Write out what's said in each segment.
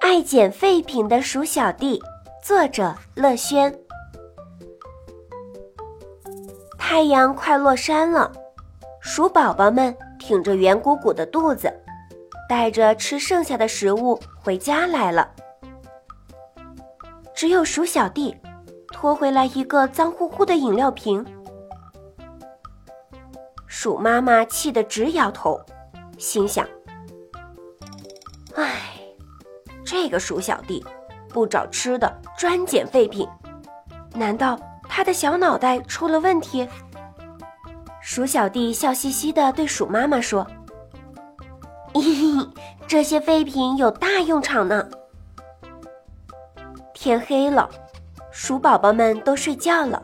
爱捡废品的鼠小弟，作者乐轩。太阳快落山了，鼠宝宝们挺着圆鼓鼓的肚子，带着吃剩下的食物回家来了。只有鼠小弟拖回来一个脏乎乎的饮料瓶。鼠妈妈气得直摇头，心想：“唉。”这个鼠小弟不找吃的，专捡废品，难道他的小脑袋出了问题？鼠小弟笑嘻嘻地对鼠妈妈说：“嘿嘿，这些废品有大用场呢。”天黑了，鼠宝宝们都睡觉了，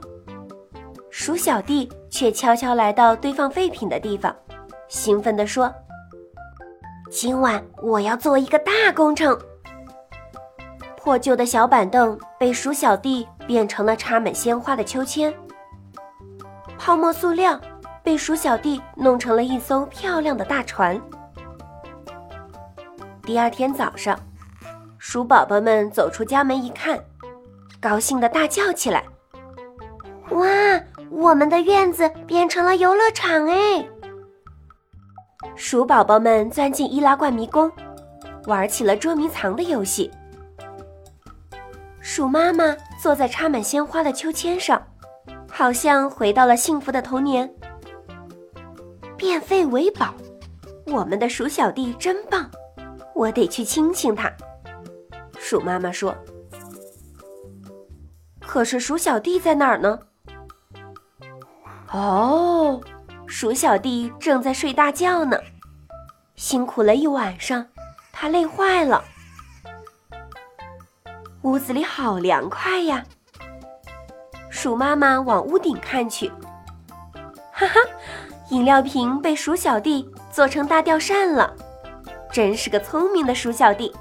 鼠小弟却悄悄来到堆放废品的地方，兴奋地说：“今晚我要做一个大工程。”破旧的小板凳被鼠小弟变成了插满鲜花的秋千，泡沫塑料被鼠小弟弄成了一艘漂亮的大船。第二天早上，鼠宝宝们走出家门一看，高兴的大叫起来：“哇，我们的院子变成了游乐场哎！”鼠宝宝们钻进易拉罐迷宫，玩起了捉迷藏的游戏。鼠妈妈坐在插满鲜花的秋千上，好像回到了幸福的童年。变废为宝，我们的鼠小弟真棒，我得去亲亲他。鼠妈妈说：“可是鼠小弟在哪儿呢？”哦，鼠小弟正在睡大觉呢，辛苦了一晚上，他累坏了。屋子里好凉快呀！鼠妈妈往屋顶看去，哈哈，饮料瓶被鼠小弟做成大吊扇了，真是个聪明的鼠小弟。